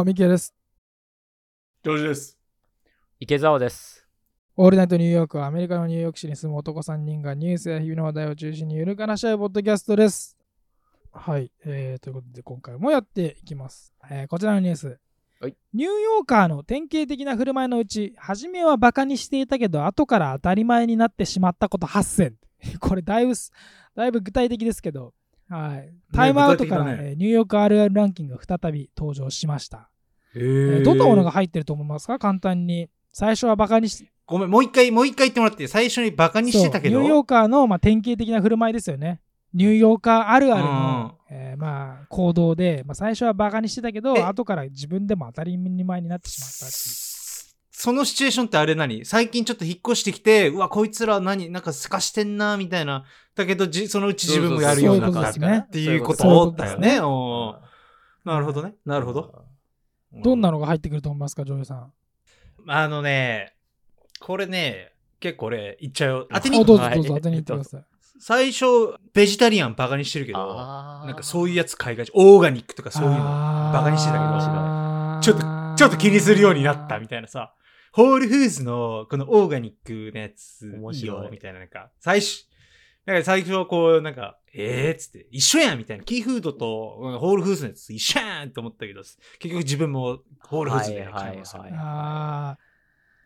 も、ミケです。ジョージです。池澤です。オールナイトニューヨークはアメリカのニューヨーク市に住む男3人がニュースや日々の話題を中心にゆるかなし合うポッドキャストです。はい、えー、ということで今回もやっていきます。えーこちらのニュース。はいニューヨーカーの典型的な振る舞いのうち、初めはバカにしていたけど、後から当たり前になってしまったこと8選。これだいぶす、だいぶ具体的ですけど、はい、タイムアウトから、ねえーニューヨークあるあるランキングが再び登場しました。ええーどんなものが入ってると思いますか？簡単に。最初はバカにしごめん、もう一回、もう一回言ってもらって、最初にバカにしてたけど。ニューヨーカーの、まあ、典型的な振る舞いですよね。ニューヨーカーあるあるうんの、えーまあ、行動で、まあ、最初はバカにしてたけえ？ど、後から自分でも当たり前になってしまったっていう。そのシチュエーションってあれ何？最近ちょっと引っ越してきて、うわ、こいつら何？なんかすかしてんな、みたいな。だけどじ、そのうち自分もやるようになったっていうこととだよね。なるほどね。なるほど。どんなのが入ってくると思いますか、ジョさん。あのね、これね、結構俺、言っちゃうよ。当てにあどうぞはいどうぞ当てに行ってください。最初、ベジタリアンバカにしてるけど、なんかそういうやつ海外人、オーガニックとかそういうの。ババカにしてたけどちょっと、ちょっと気にするようになったみたいなさ。ホールフーズのこのオーガニックのやついい面白いよみたいななんか、最初、なんか最初はこうなんか、えーっつって、一緒やんみたいな。キーフードとうんホールフーズのやつ一緒やんって思ったけど、結局自分もホールフーズで買いますよねはいはいあ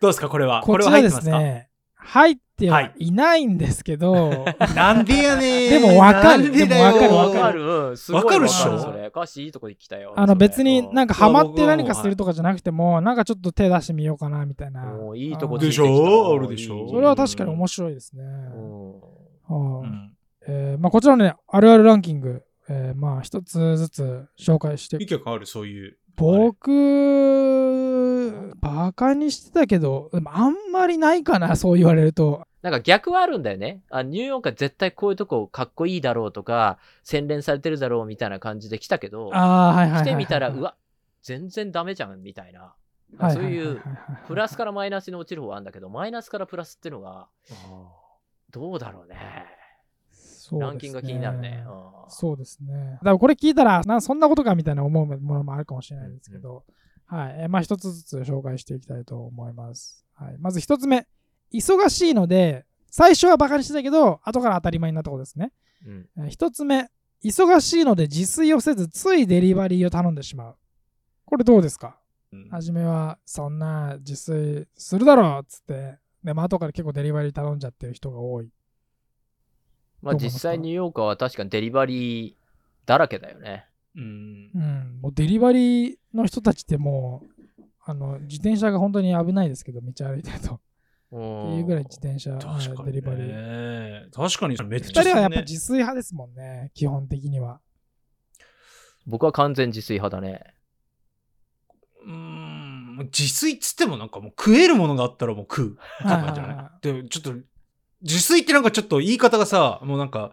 どうですか？これは。ーこれこちらですは入ってますか？ね、入ってはいないんですけど、なんでやねーでもわかる。でもわかるわわかる。わかるっしょ？わそれ。歌詞いいとこで来たよ。あの別になんか、かハマって何かするとかじゃなくても、なんかちょっと手出してみようかなみたいな。もういいとこでしょ？あるでしょ？それは確かに面白いですね。うんえーまあ、こちらのね、あるあるランキング、えーまあ一つずつ紹介していい曲ある？そういう。僕、バカにしてたけど、あんまりないかな、そう言われると。なんか逆はあるんだよね。あニューヨークは絶対こういうとこかっこいいだろうとか、洗練されてるだろうみたいな感じで来たけど、ああ、はいはいはいはい。来てみたら、うわ、全然ダメじゃんみたいな。はいそういうプラスからマイナスに落ちる方はあるんだけど、マイナスからプラスっていうのが、どうだろうね。そうですねランキングが気になるね。うんそうですね。だからこれ聞いたら、なそんなことかみたいな思うものもあるかもしれないですけど、はい。えーまあ一つずつ紹介していきたいと思います。はい、まず一つ目、忙しいので、最初はバカにしてたけど、後から当たり前になったことですね。うんえー一つ目、忙しいので自炊をせず、ついデリバリーを頼んでしまう。これどうですか？うん初めは、そんな自炊するだろうっつって、でも後から結構デリバリー頼んじゃってる人が多い。まあ実際ニューヨーカーは確かにデリバリーだらけだよね。うんうん、もうデリバリーの人たちってもう、あの自転車が本当に危ないですけど、道歩いてると。っていうぐらい自転車、確かに、はいデリバリー。ね。確かに、めっ二ちゃ人はやっぱね自炊派ですもんね、基本的には。僕は完全自炊派だね。うーん、自炊っつってもなんかもう食えるものがあったらもう食うとかじゃはいはいはないで、ちょっと、自炊ってなんかちょっと言い方がさ、もうなんか、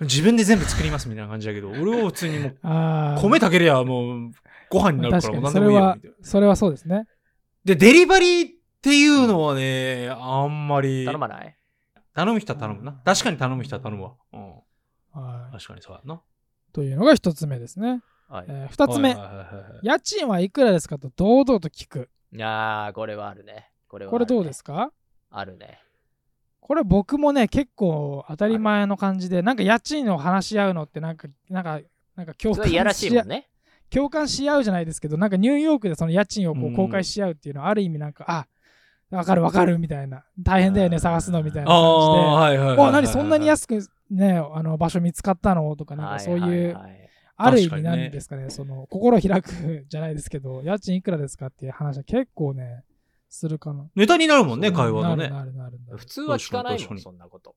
自分で全部作りますみたいな感じだけど、俺は普通にもう、米炊けりゃもう、ご飯になるから何でもいいよ、それはみたいな。それはそうですね。で、デリバリーっていうのはね、あんまり。頼まない？頼む人は頼むな。確かに頼む人は頼むわ。うん。はい確かにそうやな。というのが一つ目ですね。はい。えー二つ目、はいはいはいはい家賃はいくらですかと堂々と聞く。いやー、これはあるね。これは、これどうですか？あるね。これ僕もね、結構当たり前の感じで、なんか家賃を話し合うのってなんか、なんか、なんか共感しいもんね。共感し合うじゃないですけど、なんかニューヨークでその家賃をこううん公開し合うっていうのはある意味なんか、あ、わかるわかるみたいな。大変だよね、探すのみたいな感じで。はいはい何そんなに安くね、あの場所見つかったの？とか、なんかそうはいいう、はいはいある意味なんですかね、その、心開くじゃないですけど、家賃いくらですかっていう話は結構ね、するかな。ネタになるもんね、会話のね。なるなるなる普通は聞かないもん、そんなこと。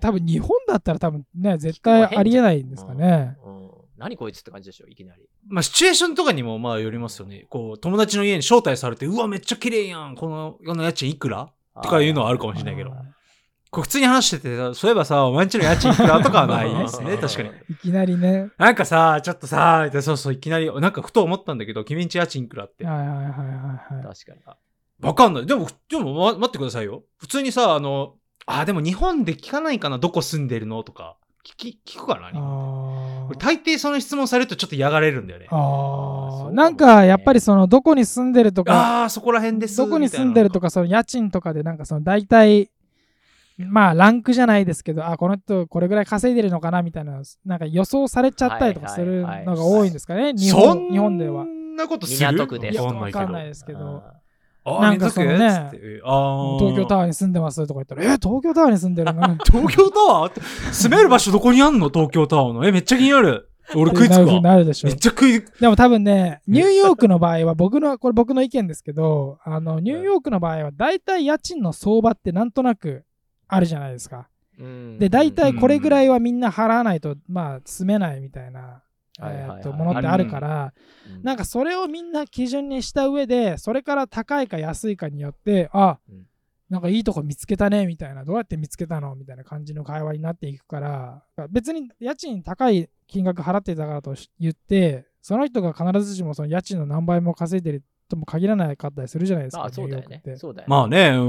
多分日本だったら多分ね、絶対ありえないんですかね。うんうん何こいつって感じでしょ、いきなり。まあ、シチュエーションとかにもまあよりますよね。こう、友達の家に招待されて、うわ、めっちゃ綺麗やん。この、この家賃いくら？とかいうのはあるかもしれないけどあこう普通に話してて、そういえばさ、お前んちの家賃いくらとかはないですね、確かに。ーいきなりね。なんかさ、ちょっとさ、そうそう、いきなり、なんかふと思ったんだけど、君んち家賃いくらって。はいはいはいはいはい。確かに。わかんない。でも、でも、ま、待ってくださいよ。普通にさ、あの、あ、でも日本で聞かないかな、どこ住んでるのとか。聞き、聞くかな日本大抵その質問されるとちょっと嫌がれるんだよね。あそうかもねーなんかやっぱりそのどこに住んでるとかああー、そこら辺です。どこに住んでるとか。かその家賃とかでなんかその大体まあランクじゃないですけどあこの人これぐらい稼いでるのかなみたいななんか予想されちゃったりとかするはいはいはいのが多いんですかね日そ本ん日本では。なことする？港区ですわかんないけど。わかんないですけどあなんかそのね東京タワーに住んでますとか言ったら、え、東京タワーに住んでるの？東京タワーって住める場所どこにあんの？東京タワーの。え、めっちゃ気になる。俺食いつくなるわ。なるでしょめっ。ちゃ食い、でも多分ね、ニューヨークの場合は、僕の、これ僕の意見ですけど、あの、ニューヨークの場合は、大体家賃の相場ってなんとなくあるじゃないですか。で、大体これぐらいはみんな払わないと、まあ、住めないみたいな、えーとものってあるから、なんかかそれをみんな基準にした上で、それから高いか安いかによって、あうん、なんかいいとこ見つけたねみたいな、どうやって見つけたのみたいな感じの会話になっていくから、別に家賃高い金額払ってたからとし言って、その人が必ずしもその家賃の何倍も稼いでるとも限らないかったりするじゃないですか、あそうだよね。そうだよね。まあね、う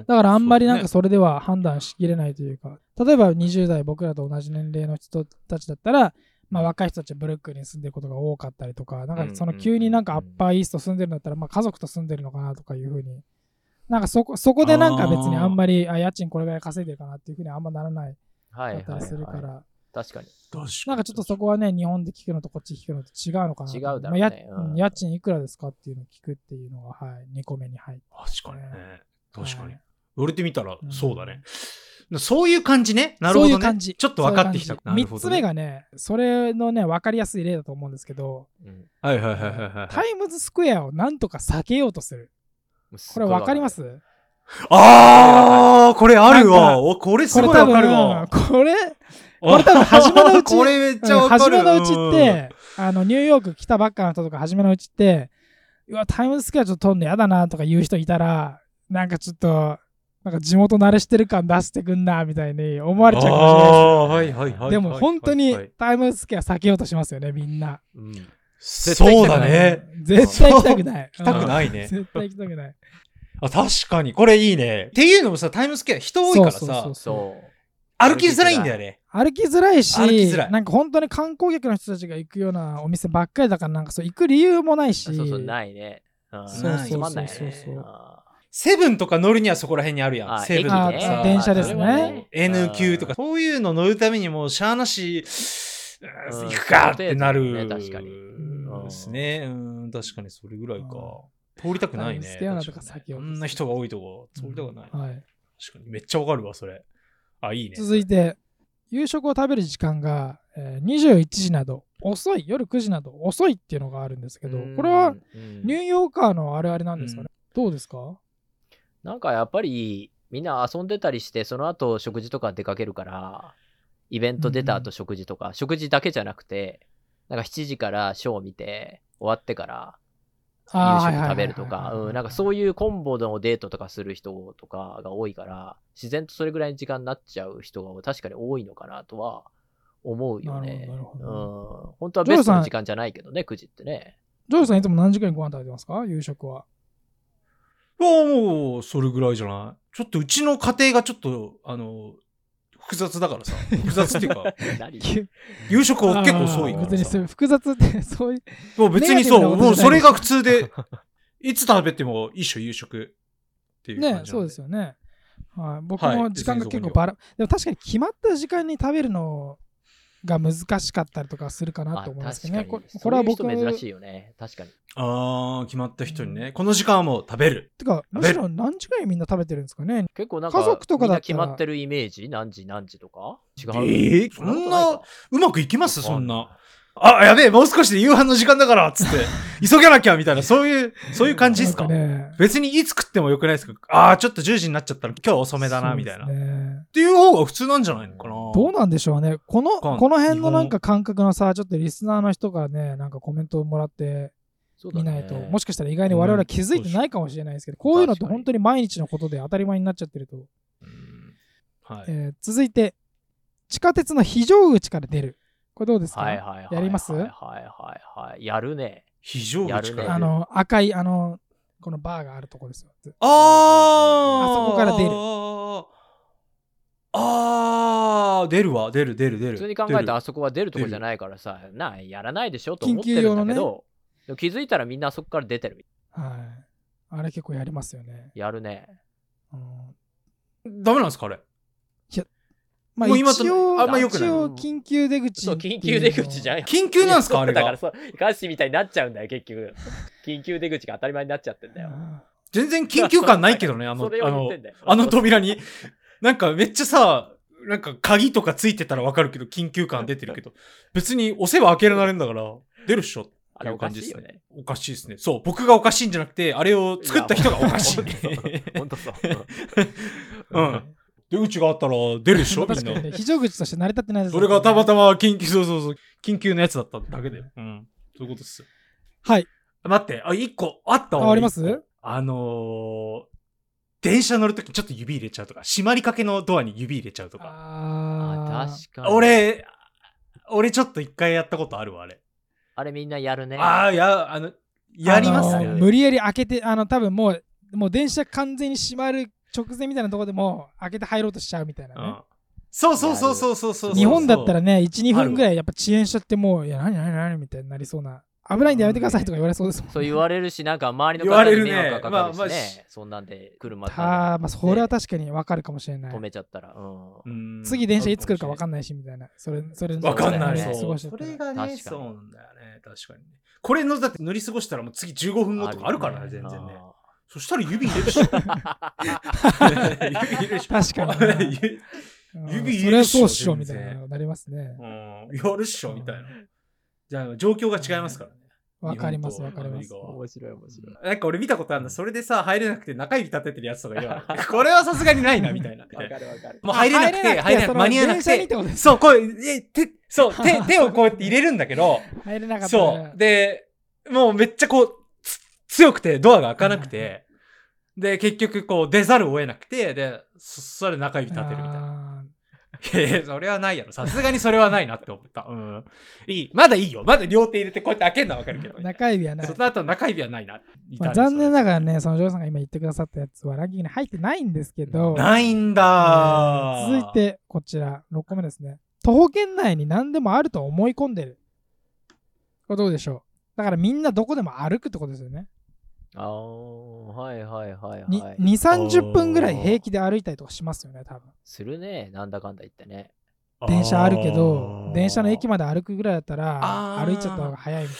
ん。だからあんまりなんかそれでは判断しきれないというか、例えば20代僕らと同じ年齢の人たちだったら、まあ若い人たちはブルックリンに住んでることが多かったりとか、なんかその急になんかアッパーイースト住んでるんだったら、まあ家族と住んでるのかなとかいうふうに、なんかそこそこでなんか別にあんまり、あ、家賃これぐらい稼いでるかなっていうふうにあんまならない。だったりするかはいら、確かに。確かになんかちょっとそこはね、日本で聞くのとこっち聞くのと違うのかなと。違うだろうねまあやうんうん家賃いくらですかっていうのを聞くっていうのが、はい、2個目に入って。確かにね。確かにはい。言われてみたらう、んそうだね。そういう感じね。なるほどね。そういう感じ。ちょっと分かってきた。なる3つ目がね、それのね、分かりやすい例だと思うんですけど、うんはいはいはいはいはい。タイムズスクエアをなんとか避けようとする。これ分かります？あー、これあるわ。おこれすごい分かるわ分、。これ、これ多分初めのうちこれめっちゃ。初めのうちって、あの、ニューヨーク来たばっかの人とか初めのうちって、うわ、タイムズスクエアちょっと撮んのやだなとか言う人いたら、なんかちょっと、なんか地元慣れしてる感出してくんな、みたいに思われちゃうかもしれないではいはいはい。でも本当にタイムズスクエア避けようとしますよね、みんな。うんそうだね。絶対行きたくない。行きたくい。ないね。絶対行きたくない。あ、確かに。これいいね。っていうのもさ、タイムスケア人多いからさそうそうそう、そう。歩きづらいんだよね。歩きづらいし、歩きづらいなんか本当に観光客の人たちが行くようなお店ばっかりだから、なんかそう行く理由もないし、そうそう、ないね。うんそうそうそうそうそうあセブンとか乗るにはそこら辺にあるやん。あセブンとか。電車ですね N 級とか、そういうの乗るためにもう、しゃーなし、うん行くかってなる。確かにうんですね。うん、確かにそれぐらいか。通りたくないね。タイムスケアなとか確かに先をこんな人が多いとこ、通りたくない。はい、確かに。めっちゃわかるわ、それ。あ、いいね。続いて、夕食を食べる時間が、えー21時など遅い、夜9時など遅いっていうのがあるんですけど、これはうん。ニューヨーカーのあるあるなんですかね、どうですか？なんかやっぱりみんな遊んでたりして、その後食事とか出かけるから、イベント出た後食事とか、食事だけじゃなくて、なんか7時からショーを見て、終わってから夕食食べるとか、うんなんかそういうコンボのデートとかする人とかが多いから、自然とそれぐらいの時間になっちゃう人が確かに多いのかなとは思うよね。なるほどなるほうん、本当はベストの時間じゃないけどね、9時ってね。ジョージさんいつも何時間にご飯食べてますか？夕食は。あもう、それぐらいじゃない？ちょっとうちの家庭がちょっと、あの、複雑だからさ。複雑っていうか、何？夕食を結構遅いから別にそう。複雑って、そういう。もう別にそう、もうそれが普通で、いつ食べてもいいっしょ、夕食っていう感じね、そうですよね。はい、僕はいも時間が別にそこには結構バラ、でも確かに決まった時間に食べるのが難しかったりとかするかなと思いますけどね。これこれは僕珍しいよね。確かに。あー、決まった人にね、この時間はもう食べる。てか、むしろ何時間にみんな食べてるんですかね？結構なんか、家族とかだ決まってるイメージ？何時？何時とか？違う？えーそんなうまくいきます？そんな。あ、やべえ、もう少しで夕飯の時間だから、つって、急がなきゃ、みたいな、そういう、そういう感じですか？ね。別にいつ食ってもよくないですか？ああ、ちょっと10時になっちゃったら今日遅めだな、みたいな。そうっていう方が普通なんじゃないの？かなどうなんでしょうね。この、この辺のなんか感覚のさ、ちょっとリスナーの人からね、なんかコメントをもらってそうだねみないと、もしかしたら意外に我々は気づいてないかもしれないですけど、こういうのって本当に毎日のことで当たり前になっちゃってると。うんはい。えー続いて、地下鉄の非常口から出る。これどうですか、はいはいはい。やります？はいはいはいはい。やるね。非常やるね口から。あの、赤い、あの、このバーがあるとこですよ。あーあそこから出るあーあー、出るわ、出る、出る、出る。普通に考えたらあ出そこは出るとこじゃないからさ、なやらないでしょ？と思ってるんだけど、でも気づいたらみんなあそこから出てる。はい。あれ結構やりますよね。やるね。うんるダメなんですか、あれ？まあもう今と一応、あんま良くない一応緊急出口そう、緊急出口じゃんよ。緊急なんすかあれが だからそう、ガシみたいになっちゃうんだよ、結局。緊急出口が当たり前になっちゃってんだよ。全然緊急感ないけどね、あの、あのあの扉に。なんかめっちゃさ、なんか鍵とかついてたらわかるけど、緊急感出てるけど、別に押せば開けられるんだから、出るっしょっていうあれおか感じですねしいよね。。おかしいですね。そう、僕がおかしいんじゃなくて、あれを作った人がおかしい。ほんとそう。うん。出口があったら出るでしょみんな。確かにね、非常口として成り立ってないですそれがたまたま。ま緊急、そうそうそう、緊急のやつだっただけだよ。うん。そういうことっすよ。はい。待って、あ、一個あったわ。ああります？あのー、電車乗るときちょっと指入れちゃうとか、閉まりかけのドアに指入れちゃうとか。ああ確かに。俺、俺ちょっと一回やったことあるわ、あれ。あれみんなやるね。ああ、や、あの、やりますね。あの無理やり開けて、あの、多分もう、もう電車完全に閉まる直前みたいなところでも開けて入ろうとしちゃうみたいなね。うん。そうそうそうそうそうそう。日本だったらね、ね、1、2分ぐらいやっぱ遅延しちゃってもう、いや、何何何みたいになりそうな。危ないんでやめてくださいとか言われそうですもん、ね。そう言われるし、なんか周りの言われるね方に迷惑がかかるしね。まあまあしそんなんで車でたまあ、それは確かに分かるかもしれない止。めちゃったら。うん。うん次電車いつ来るか分かんんないしみたいな。それ、それ、わかんない。ねそそれがね、確かにそうなんだよね。確かにね。これの、だって乗り過ごしたらもう次15分後とかあるからね、全然ね。そしたら指入れるし。指入れるし。確かにね 指うん指それはそうっしょみたいななりますね。うん、やるっしょ、みたいな。じゃあ、状況が違いますからね。わかります、わかります。面白い面白い。なんか俺見たことあるんだ。それでさ、入れなくて中指立ててるやつとかいるわ これはさすがにないな、みたいな。わかるわかる。もう入れなくて、入れなくて、間に合わなくてそう、こう、え、手、そう、手、手をこうやって入れるんだけど、入れなかったらそう。で、もうめっちゃこう、つ強くてドアが開かなくて、で、結局こう出ざるを得なくて、で、そそれで中指立てるみたいな。あいやいや、それはないやろ。さすがにそれはないなって思った。うん。いい。まだいいよ。まだ両手入れてこうやって開けるのはわかるけど。ー中指はないそ。の後中指はないな。まあ残念ながらね。ね、そのジョーさんが今言ってくださったやつはランキングに入ってないんですけど、ないんだ続い。てこちら、6個目ですね。徒歩圏内に何でもあると思い込んでる。これどうでしょうだからみんなどこでも歩くってことですよね。ああ、はいはいはいにはい。2、30分ぐらい平気で歩いたりとかしますよね、多分。するね、なんだかんだ言ってね。電車あるけあど、ー電車の駅まで歩くぐらいだったら、あー歩いちゃった方が早いみたい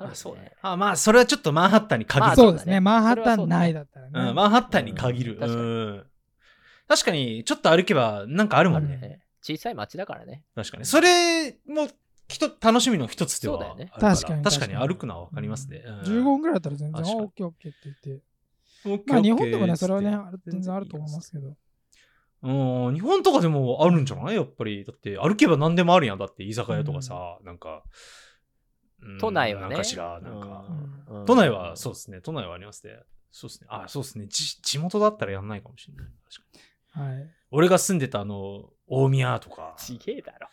あそうね。あ、まあ、それはちょっとマンハッタンに限な。る。そうですね、ねマンハッタン内だったらね。うん、マンハッタンに限る。うん確かにうん確かに、ちょっと歩けばなんかあるもんあるね。ね小さい町だからね。確かに。それも、ひと楽しみの一つではそうだよねあるら確かに確かに確かに歩くのはわかりますね。うん15分ぐらいだったら全然、あ、確かにオッケーオッケーって言って。オッケーまあ日本でもね、それはね、全然あると思いますけど。うん、日本とかでもあるんじゃない？やっぱり。だって、歩けば何でもあるやん。だって、居酒屋とかさ、なんか。うん都内はねなんかしら、なんか。うん都内はそうですね。都内はありますね。そうですね。あ、そうですね。じ地元だったらやんないかもしれない。確かに。はい。俺が住んでたあの、大宮とか。ちげえだろ。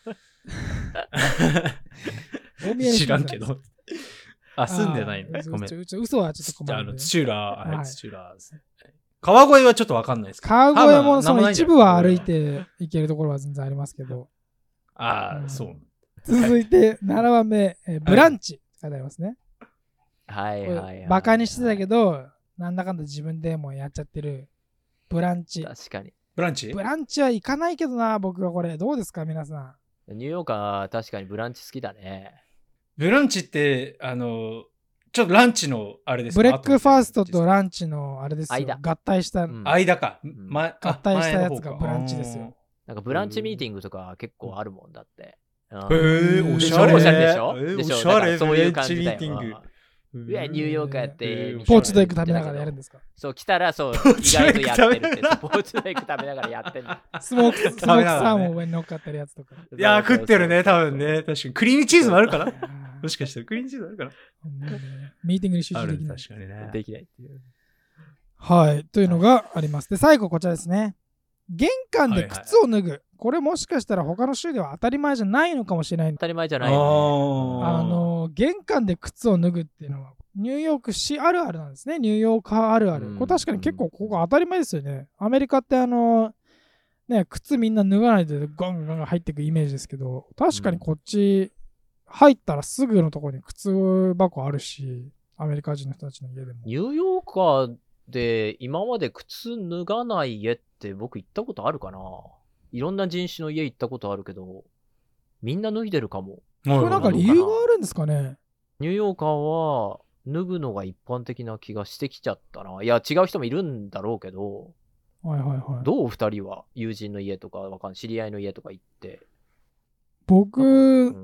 大宮に知らんけど。あ、住んでないんだ。あーごめん。うち嘘はちょっと困あの、るんで。土浦、ははいい、土浦ですね。川越はちょっとわかんないですけど。川越もその一部は歩いて行けるところは全然ありますけど。ああ、うんそう。続いて7番目、えーブランチ。書いてありますね。はいはいはい。バカにしてたけど、なんだかんだ自分でもやっちゃってる。ブランチ。確かに。ブランチ？ブランチは行かないけどな、僕はこれ。どうですか、皆さん。ニューヨーカーは確かにブランチ好きだね。ブランチって、あの、ちょっとランチのあれですか？ブレックファーストと後ランチのあれですよ。間合体した。うん間か。合体したやつがブランチですよ。なんかブランチミーティングとか結構あるもんだって。うんへえ、うんおしゃれ。おしゃれでしょ？えーでしょ？おしゃれ。だからそういう感じだよブランチミーティング。いやニューヨーカーやってポーチドエッグ食べながらやるんですか？そう、来たらそう、意ーチドエッグ外とやってるって。ポーチドエッグ食べながらやってんの。スモーク、スモークサーモン上に乗っかってるやつとか。いやー、食ってるね、多分ね。確かに。クリームチーズもあるかなあーもしかしたらクリームチーズあるかなもうねミーティングに集中できない。確かにね。できないっていう。はい。というのがあります。で、最後こちらですね。玄関で靴を脱ぐ。これもしかしたら他の州では当たり前じゃないのかもしれない当。たり前じゃあないよね。ーあの、玄関で靴を脱ぐっていうのは、ニューヨーク市あるあるなんですね。ニューヨーカーあるある。うんこれ確かに結構ここ当たり前ですよね。アメリカってあの、ね、靴みんな脱がないでガンガンガン入っていくイメージですけど、確かにこっち、入ったらすぐのところに靴箱あるし、アメリカ人の人たちの家でも。ニューヨーカーで今まで靴脱がない家って僕行ったことあるかないろんな人種の家行ったことあるけど、みんな脱いでるかも。これなんか理由があるんですかね？ニューヨーカーは脱ぐのが一般的な気がしてきちゃったな。いや、違う人もいるんだろうけど、はいはいはい。どう二人は友人の家とかわかん知り合いの家とか行って。僕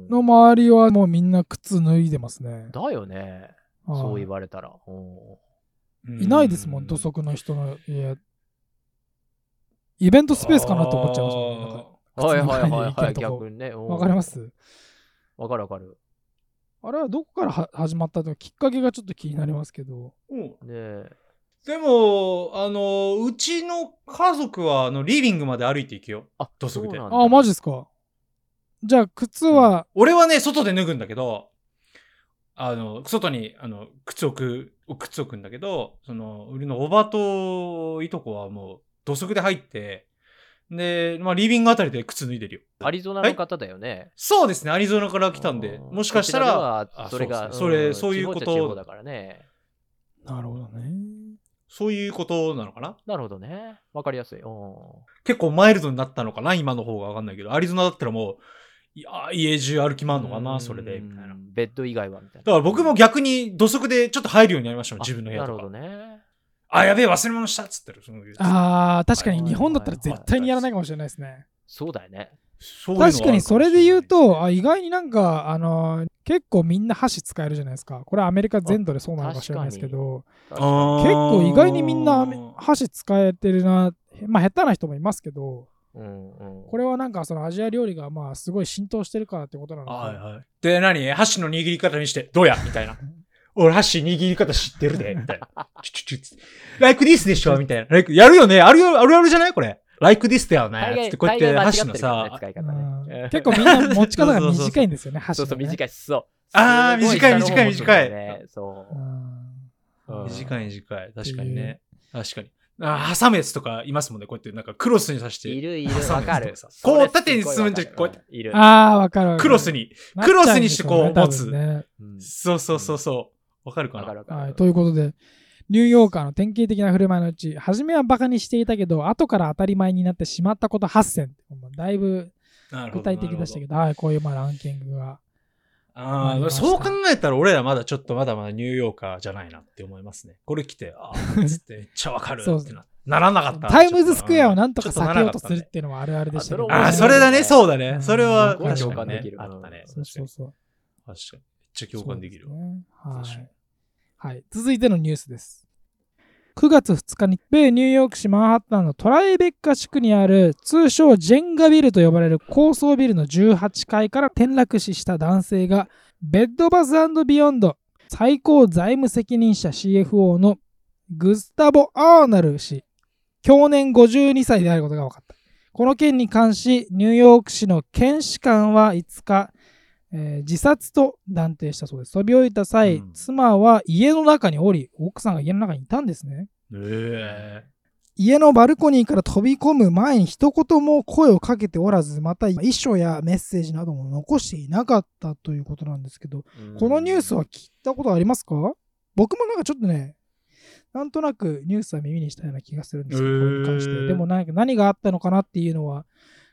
の周りはもうみんな靴脱いでますね。だよね。はいそう言われたら。うんいないですもん、土足の人の家。イベントスペースかなと思っちゃいますはいはいはいはい、逆にね。うんわかります？わかるわかる。あれはどこからは始まったとかきっかけがちょっと気になりますけど。うんねえ。でも、あの、うちの家族は、あの、リビングまで歩いていくよ。あ、土足でああ、マジですか？じゃあ、靴は、俺はね、外で脱ぐんだけど、あの、外に、あの、靴置く、靴置くんだけど、その、俺のおばといとこはもう、土足で入って、で、まあ、リビングあたりで靴脱いでるよ。アリゾナの方だよね。そうですね、アリゾナから来たんで、うんもしかしたら、それが、それんそういうことだからね。なるほどね。そういうことなのかな？なるほどね。わかりやすい。うん結構マイルドになったのかな？今の方がわかんないけど、アリゾナだったらもう、いや、家中歩き回るのかうなんそれで、みたいな。だベッド以外はみたいな。から僕も逆に土足でちょっと入るようになりましたもん、あ自分の部屋とか。なるほどね。あ、やべえ、忘れ物したっつってる。そのああ、確かにはい日本だったら絶対にやらないかもしれないですね。そうだよね。確かにそれで言うと、あ意外になんか、あのー結構みんな箸使えるじゃないですか。これはアメリカ全土でそうなのかもしれないですけど、結構意外にみんな箸使えてるな。まあ下手な人もいますけど、うんうん。これはなんかそのアジア料理がまあすごい浸透してるからってことなのか。はいはい。で、何？箸の握り方にして、どうや？みたいな。俺箸握り方知ってるで、みたいな。ちょちょちょつって。like this でしょみたいな。like やるよねあるよ、あるあるじゃない？これ。like this だよねつってこうやって箸のさ、使い方うんね。結構みんな持ち方が短いんですよね、箸そうそう、短い。そう。あー短い下の方持つんだよ短ねそう短い短い。確かにね。確かに。あ挟むやつとかいますもんね。こうやってなんかクロスに刺して。いるいる、わかるこう縦に進むんじゃ、こうやって。て。いる。ああ、わかるわかる。クロスに。クロスにしてこう持つそうそうそうそう。わかるかな？わかるわかる。はい、ということで、ニューヨーカーの典型的な振る舞いのうち、初めはバカにしていたけど、後から当たり前になってしまったこと8選。だいぶ具体的でしたけど、はい、こういうまあランキングが。ああ、そう考えたら俺らまだちょっとまだまだニューヨーカーじゃないなって思いますね。これ来て、ああ、つって めっちゃわかるそうってな。ならなかった。タイムズスクエアをなんとか避けようとするっていうのはあるあるでしたねああ、それだね、ねそうだね。それは確かにね共感できるあったね。そうそうそう。確かに。ちゃ共感できるわ。ねはい。はい。続いてのニュースです。9月2日に米ニューヨーク市マンハッタンのトライベッカ地区にある通称ジェンガビルと呼ばれる高層ビルの18階から転落死した男性がベッドバスビヨンド最高財務責任者 CFO のグスタボ・アーナル氏去年52歳であることが分かったこの件に関しニューヨーク市の検視官は5日えー自殺と断定したそうです。飛び降りた際、うん妻は家の中におり、奥さんが家の中にいたんですね。え家のバルコニーから飛び込む前に一言も声をかけておらず、また遺書やメッセージなども残していなかったということなんですけど、このニュースは聞いたことありますか？僕もなんかちょっとね、なんとなくニュースは耳にしたような気がするんですけど、これに関して。でもなんか何があったのかなっていうのは、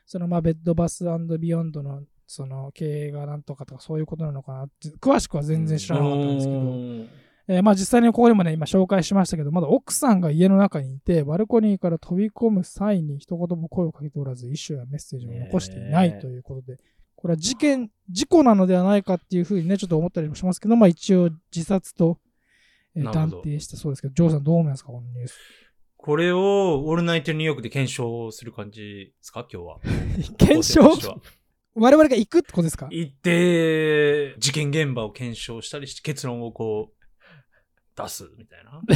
そのまあベッドバスビヨンドのその経営がなんとかとかそういうことなのかなって、詳しくは全然知らなかったんですけど、えーまあ実際にここでもね、今紹介しましたけど、まだ奥さんが家の中にいて、バルコニーから飛び込む際に一言も声をかけておらず、遺書やメッセージも残していないということで、これは事件、事故なのではないかっていうふうにね、ちょっと思ったりもしますけど、まあ一応自殺と、えー断定したそうですけど、ジョーさんどう思いますか、このニュース？これをオールナイトニューヨークで検証する感じですか今日 は。検証？我々が行くってことですか？行って、事件現場を検証したりして結論をこう、出すみたいな。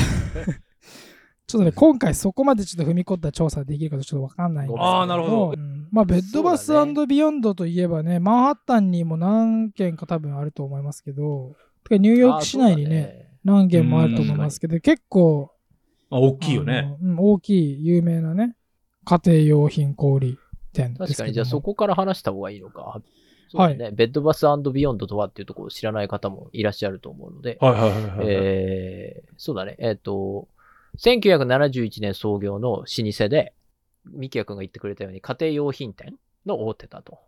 ちょっとね、今回そこまでちょっと踏み込んだ調査ができるかちょっとわかんないんですけど。あーなるほどうんまあ、ベッドバスビヨンドといえばね、マンハッタンにも何件か多分あると思いますけど、ニューヨーク市内にね、何件もあると思いますけど、結構、まあ、大きいよあね。の。うん大きい、有名なね、家庭用品小売店ですけども確かに、じゃあそこから話した方がいいのか。そうだね。 Bed Bath & Beyond とはっていうところを知らない方もいらっしゃると思うので、はいはいはいはい。えー、そうだね。えっ、と、1971年創業の老舗で、ミキヤ君が言ってくれたように家庭用品店の大手だと。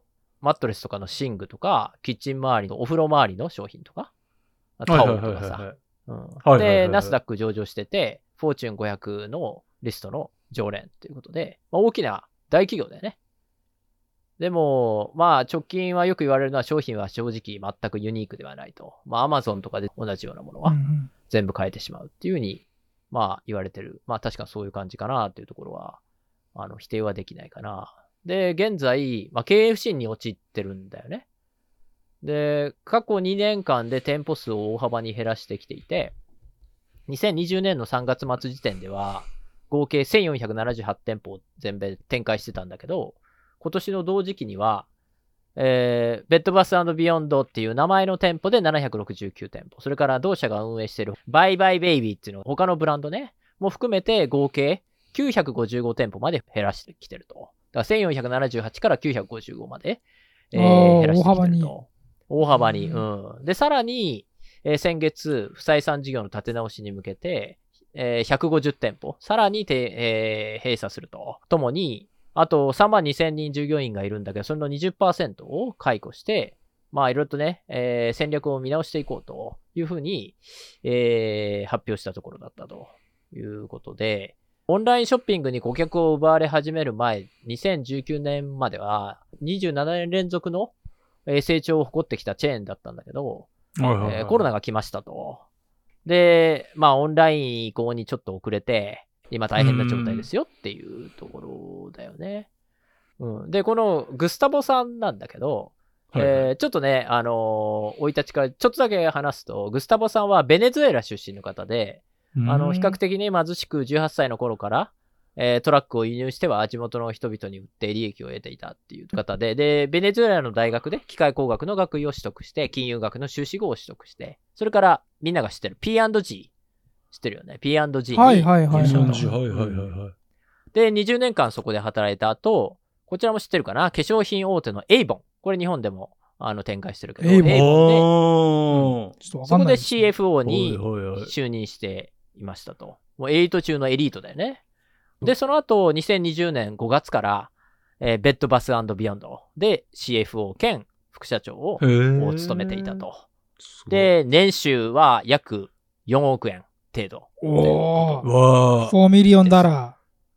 マットレスとかの寝具とか、キッチン周りのお風呂周りの商品とか、タオルとかさ。うんはいはいはいはで、いナスダック上場してて、フォーチュン500のリストの常連ということで、まあ、大きな大企業だよね。でも、まあ直近はよく言われるのは商品は正直全くユニークではないと。まあアマゾンとかで同じようなものは全部変えてしまうっていうふうに、まあ言われてる。まあ確かにそういう感じかなっていうところは、あの否定はできないかな。で、現在、まあ経営不振に陥ってるんだよね。で、過去2年間で店舗数を大幅に減らしてきていて、2020年の3月末時点では、合計1478店舗を全米展開してたんだけど、今年の同時期には、えーベッドバスビヨンドっていう名前の店舗で769店舗。それから同社が運営しているバイバイベイビーっていうの他のブランドね、も含めて合計955店舗まで減らしてきてると。だから1478から955まで、えー減らしてきてる大幅にと。大幅に。ううん。で、さらに、えー先月、不採算事業の立て直しに向けて、えー150店舗、さらにて、えー閉鎖すると。ともに、あと3万2000人従業員がいるんだけど、それの20%を解雇して、まあいろいろとね、えー戦略を見直していこうというふうに、えー発表したところだったということで、オンラインショッピングに顧客を奪われ始める前、2019年までは27年連続のえー成長を誇ってきたチェーンだったんだけど、コロナが来ましたと。で、まあオンライン移行にちょっと遅れて、今大変な状態ですよっていうところだよね。うん、で、このグスタボさんなんだけど、はいはいえーちょっとね、あのー生い立ちからちょっとだけ話すと、グスタボさんはベネズエラ出身の方で、あの、比較的に貧しく18歳の頃から、えートラックを輸入しては地元の人々に売って利益を得ていたっていう方で、で、ベネズエラの大学で機械工学の学位を取得して、金融学の修士号を取得して、それからみんなが知ってる P&G。知ってるよね ?P&G にはいはいはい入社と40はいはいはいはい。で、20年間そこで働いた後、こちらも知ってるかな？化粧品大手のエイボン。これ日本でもあの展開してるけど、エイボン？で、おー。ちょっとわそこで CFO に就任していましたと。もうエリート中のエリートだよね。で、その後、2020年5月から、えーベッドバスビヨンド。で CFO 兼副社長を務めていたと。で、年収は約4億円程度。おー。わあ、4ミリオンダラ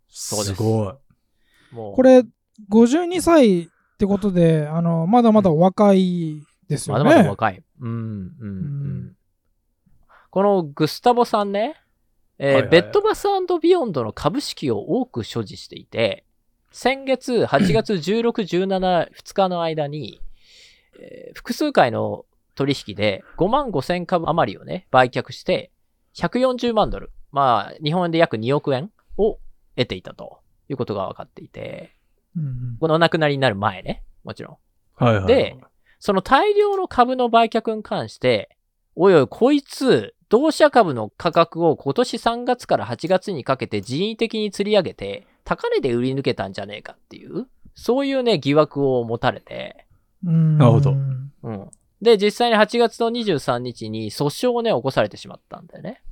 そうですすごい。もうー。これ、52歳ってことで、あの、まだまだお若いですよまね。だまだ若い。うん、うん、うん。このグスタボさんね、えーはいはいベッドバスビヨンドの株式を多く所持していて、先月 8月16、17、2日の間に、えー複数回の取引で5万5千株余りをね、売却して、140万ドル、まあ、日本円で約2億円を得ていたということが分かっていて、うんうんこのお亡くなりになる前ね、もちろん。はいはい。で、その大量の株の売却に関して、おいおい、こいつ、同社株の価格を今年3月から8月にかけて人為的に釣り上げて、高値で売り抜けたんじゃねえかっていう、そういうね、疑惑を持たれて、うんなるほどうん。で、実際に8月の23日に訴訟をね、起こされてしまったんだよね。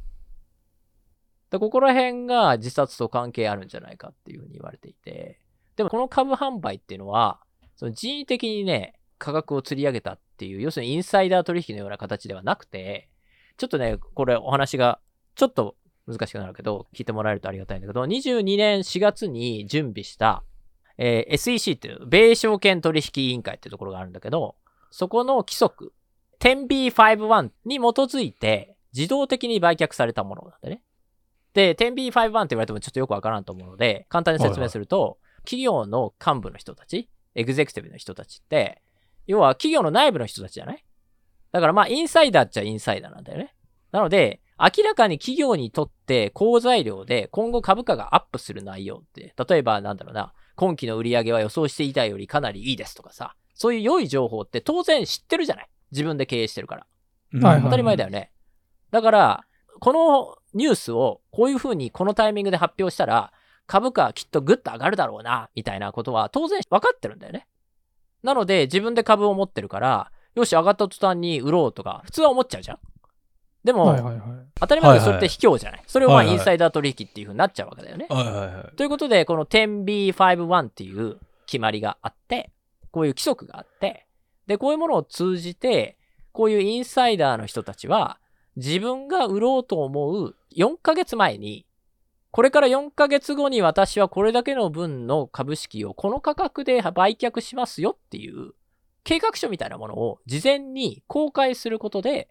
で、ここら辺が自殺と関係あるんじゃないかっていうふうに言われていて、でもこの株販売っていうのは、その人為的にね、価格を釣り上げたっていう、要するにインサイダー取引のような形ではなくて、ちょっとね、これお話がちょっと難しくなるけど、聞いてもらえるとありがたいんだけど、22年4月に準備した、えー SEC っていう、米証券取引委員会っていうところがあるんだけど、そこの規則、10B51 に基づいて自動的に売却されたものなんでね。で、10B51 って言われてもちょっとよくわからんと思うので、簡単に説明すると、企業の幹部の人たち、エグゼクティブの人たちって、要は企業の内部の人たちじゃない？だからまあ、インサイダーっちゃインサイダーなんだよね。なので、明らかに企業にとって好材料で今後株価がアップする内容って、例えばなんだろうな、今期の売り上げは予想していたよりかなりいいですとかさ、そういう良い情報って当然知ってるじゃない？自分で経営してるから。うんはいはい当たり前だよね。だから、このニュースをこういう風にこのタイミングで発表したら、株価はきっとグッと上がるだろうな、みたいなことは当然分かってるんだよね。なので、自分で株を持ってるから、よし、上がった途端に売ろうとか、普通は思っちゃうじゃん。でも、はいはいはい。当たり前だけどそれって卑怯じゃない。それをまあ、はいはいインサイダー取引っていう風になっちゃうわけだよね。はいはいはい。ということで、この 10B51 っていう決まりがあって、こういう規則があって、で、こういうものを通じて、こういうインサイダーの人たちは、自分が売ろうと思う4ヶ月前に、これから4ヶ月後に私はこれだけの分の株式をこの価格で売却しますよっていう計画書みたいなものを事前に公開することで、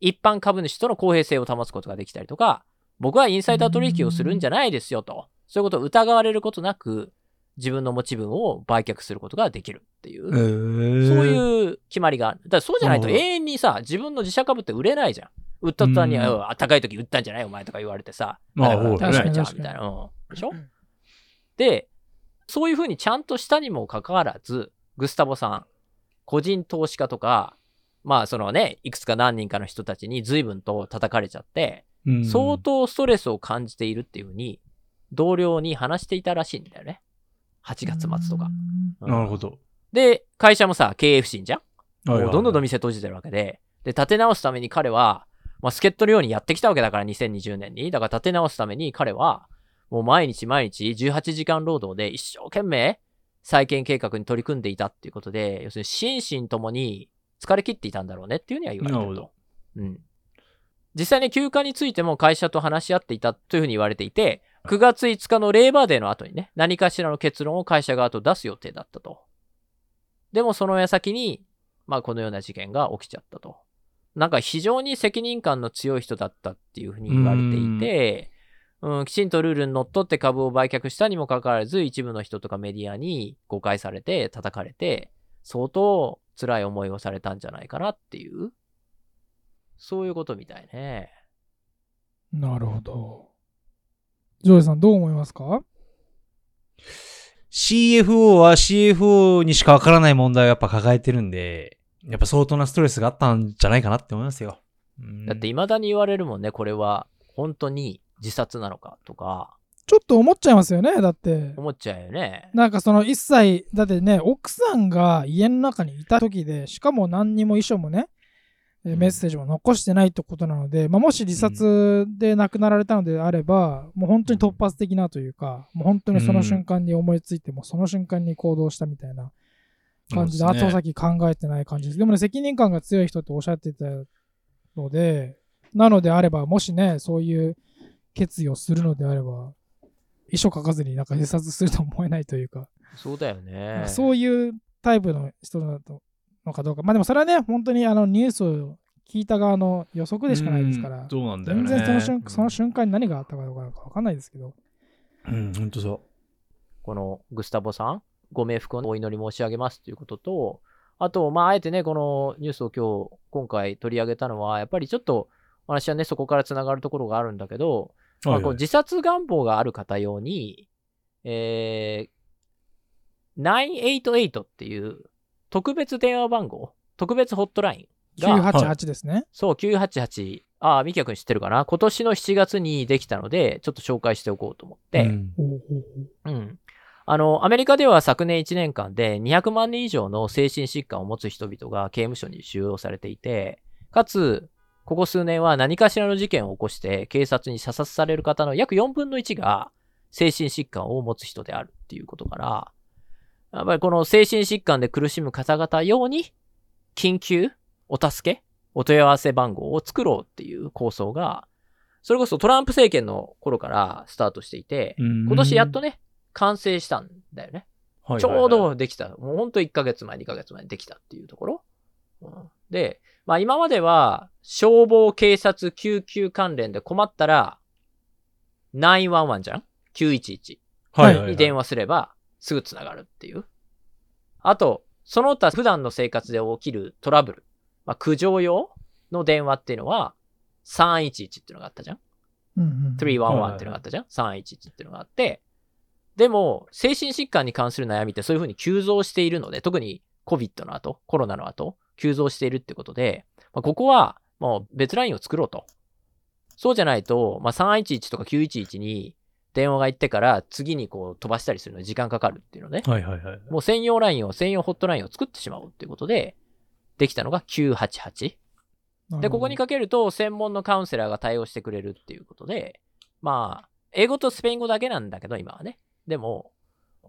一般株主との公平性を保つことができたりとか、僕はインサイダー取引をするんじゃないですよと。そういうことを疑われることなく、自分の持ち分を売却することができるっていう、そうう。いう決まりがある。だからそうじゃないと永遠にさ、自分の自社株って売れないじゃん。売った途端に、うん。うん高い時売ったんじゃない？お前とか言われてさ、まあだからそうだね。売れないじゃん確かにみたいな。うん。でしょ？で、そういうふうにちゃんとしたにもかかわらず、グスタボさん、個人投資家とか、まあそのね、いくつか何人かの人たちに随分と叩かれちゃって、うん。相当ストレスを感じているっていうふうに、同僚に話していたらしいんだよね。8月末とか。うんなるほど。で、会社もさ、経営不振じゃん？はいはいもうどんどんどん店閉じてるわけで、で、立て直すために彼は、まあ、助っ人のようにやってきたわけだから、2020年に。だから立て直すために彼は、もう毎日毎日18時間労働で一生懸命再建計画に取り組んでいたっていうことで、要するに心身ともに疲れ切っていたんだろうねっていうふうには言われてるとなるほど。うん。実際に休暇についても会社と話し合っていたというふうに言われていて、9月5日のレーバーデーの後にね、何かしらの結論を会社側と出す予定だったと。でもその矢先に、まあこのような事件が起きちゃったと。なんか非常に責任感の強い人だったっていうふうに言われていて、うん、きちんとルールにのっとって株を売却したにもかかわらず、一部の人とかメディアに誤解されて、叩かれて、相当辛い思いをされたんじゃないかなっていう、そういうことみたいね。なるほど。ジョージさんどう思いますか？CFO は CFO にしかわからない問題をやっぱ抱えてるんで、やっぱ相当なストレスがあったんじゃないかなって思いますよ。うんだって未だに言われるもんね、これは本当に自殺なのかとか、ちょっと思っちゃいますよねだって。思っちゃうよね。なんかその一切、だってね、奥さんが家の中にいた時で、しかも何にも遺書もね、メッセージも残してないってことなので、まあ、もし自殺で亡くなられたのであれば、もう本当に突発的なというか、もう本当にその瞬間に思いついて、もうその瞬間に行動したみたいな感じで、後先考えてない感じです。でもね、責任感が強い人っておっしゃってたので、なのであれば、もしね、そういう決意をするのであれば、遺書書かずになんか自殺すると思えないというか、そうだよね。そういうタイプの人だとのかどうか。まあでもそれはね、本当にあのニュースを聞いた側の予測でしかないですからうん、そうなんだよね。全然その瞬その瞬間に何があったかどうか分かんないですけど。うん、ほんとそこのグスタボさん、ご冥福をお祈り申し上げますということと、あと、まあ、あえてね、このニュースを今日、今回取り上げたのは、やっぱりちょっと、話はね、そこからつながるところがあるんだけど、う。まあ、はいはいこう自殺願望がある方用に、えー、988っていう特別電話番号、特別ホットラインが、988ですね。そう、988、ああ、ミキヤ君知ってるかな？今年の7月にできたので、ちょっと紹介しておこうと思って、うん。ほうほうほう。うん。あの、アメリカでは昨年1年間で200万人以上の精神疾患を持つ人々が刑務所に収容されていて、かつ、ここ数年は何かしらの事件を起こして警察に射殺される方の約4分の1が精神疾患を持つ人であるっていうことから、やっぱりこの精神疾患で苦しむ方々用に、緊急お助けお問い合わせ番号を作ろうっていう構想が、それこそトランプ政権の頃からスタートしていて、今年やっとね、完成したんだよね。はいちょうどできた。もうほんと1ヶ月前、2ヶ月前にできたっていうところ。うんで、まあ今までは消防、警察、救急関連で困ったら、911じゃん ?911 はいはいはいに電話すればすぐ繋がるっていう。あと、その他普段の生活で起きるトラブル、まあ苦情用の電話っていうのは311っていうのがあったじゃんうんうん311っていうのがあったじゃん、?311 っていうのがあって、でも、精神疾患に関する悩みってそういうふうに急増しているので、特に COVID の後、コロナの後、急増しているってことで、まあ、ここはもう別ラインを作ろうと。そうじゃないと、まあ、311とか911に電話が行ってから次にこう飛ばしたりするのに時間かかるっていうのね。はいはいはい。もう専用ラインを、専用ホットラインを作ってしまおうっていうことで、できたのが988。で、ここにかけると専門のカウンセラーが対応してくれるっていうことで、まあ、英語とスペイン語だけなんだけど、今はね。でも、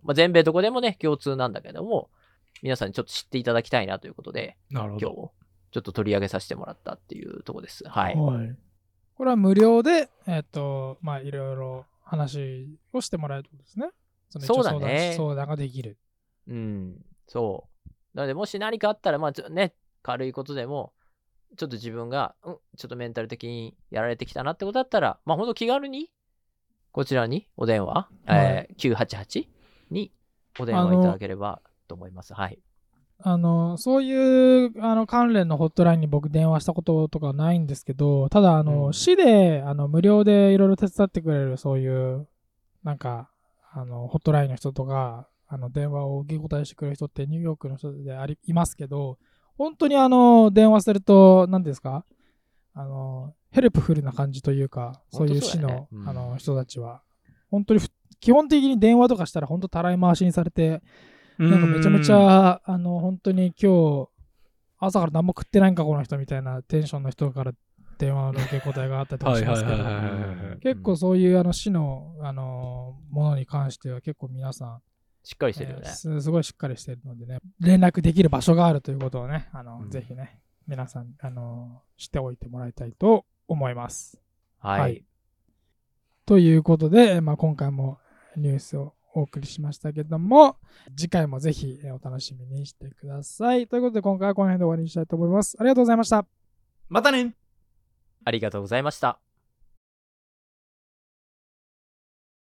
まあ、全米どこでもね、共通なんだけども、皆さんにちょっと知っていただきたいなということで、なるほ今日ど。ちょっと取り上げさせてもらったっていうとこです。はい。はい。これは無料で、えっ、と、まあ、いろいろ話をしてもらえるってことですね。のそうだね相談ができる。うん、そう。なので、もし何かあったら、まあ、ちょね、軽いことでも、ちょっと自分が、うん、ちょっとメンタル的にやられてきたなってことだったら、まあ、ほんと気軽に、こちらにお電話、えー、988にお電話いただければと思います。はい。あの、そういう、あの、関連のホットラインに僕電話したこととかはないんですけど、ただ、あの、うん。市で、あの、無料でいろいろ手伝ってくれる、そういう、なんか、あの、ホットラインの人とか、あの、電話を受け答えしてくれる人ってニューヨークの人であり、いますけど、本当にあの、電話すると、何ですかあの、 helpful な感じというか、そういう市の、ね。うん。あの、人たちは、本当にふ、基本的に電話とかしたら本当たらい回しにされて、なんかめちゃめちゃ、あの、本当に今日、朝から何も食ってないんか、この人みたいなテンションの人から電話の受け答えがあったりとかしますけど結構そういうあの市の、あのものに関しては結構皆さん、しっかりしてるよねえー。すすごいしっかりしてるのでね、連絡できる場所があるということをね、あのうんぜひね、皆さん、あの知っておいてもらいたいと思います。はい。はいということで、まあ、今回もニュースをお送りしましたけども、次回もぜひえーお楽しみにしてください。ということで、今回はこの辺で終わりにしたいと思います。ありがとうございました。またねありがとうございました。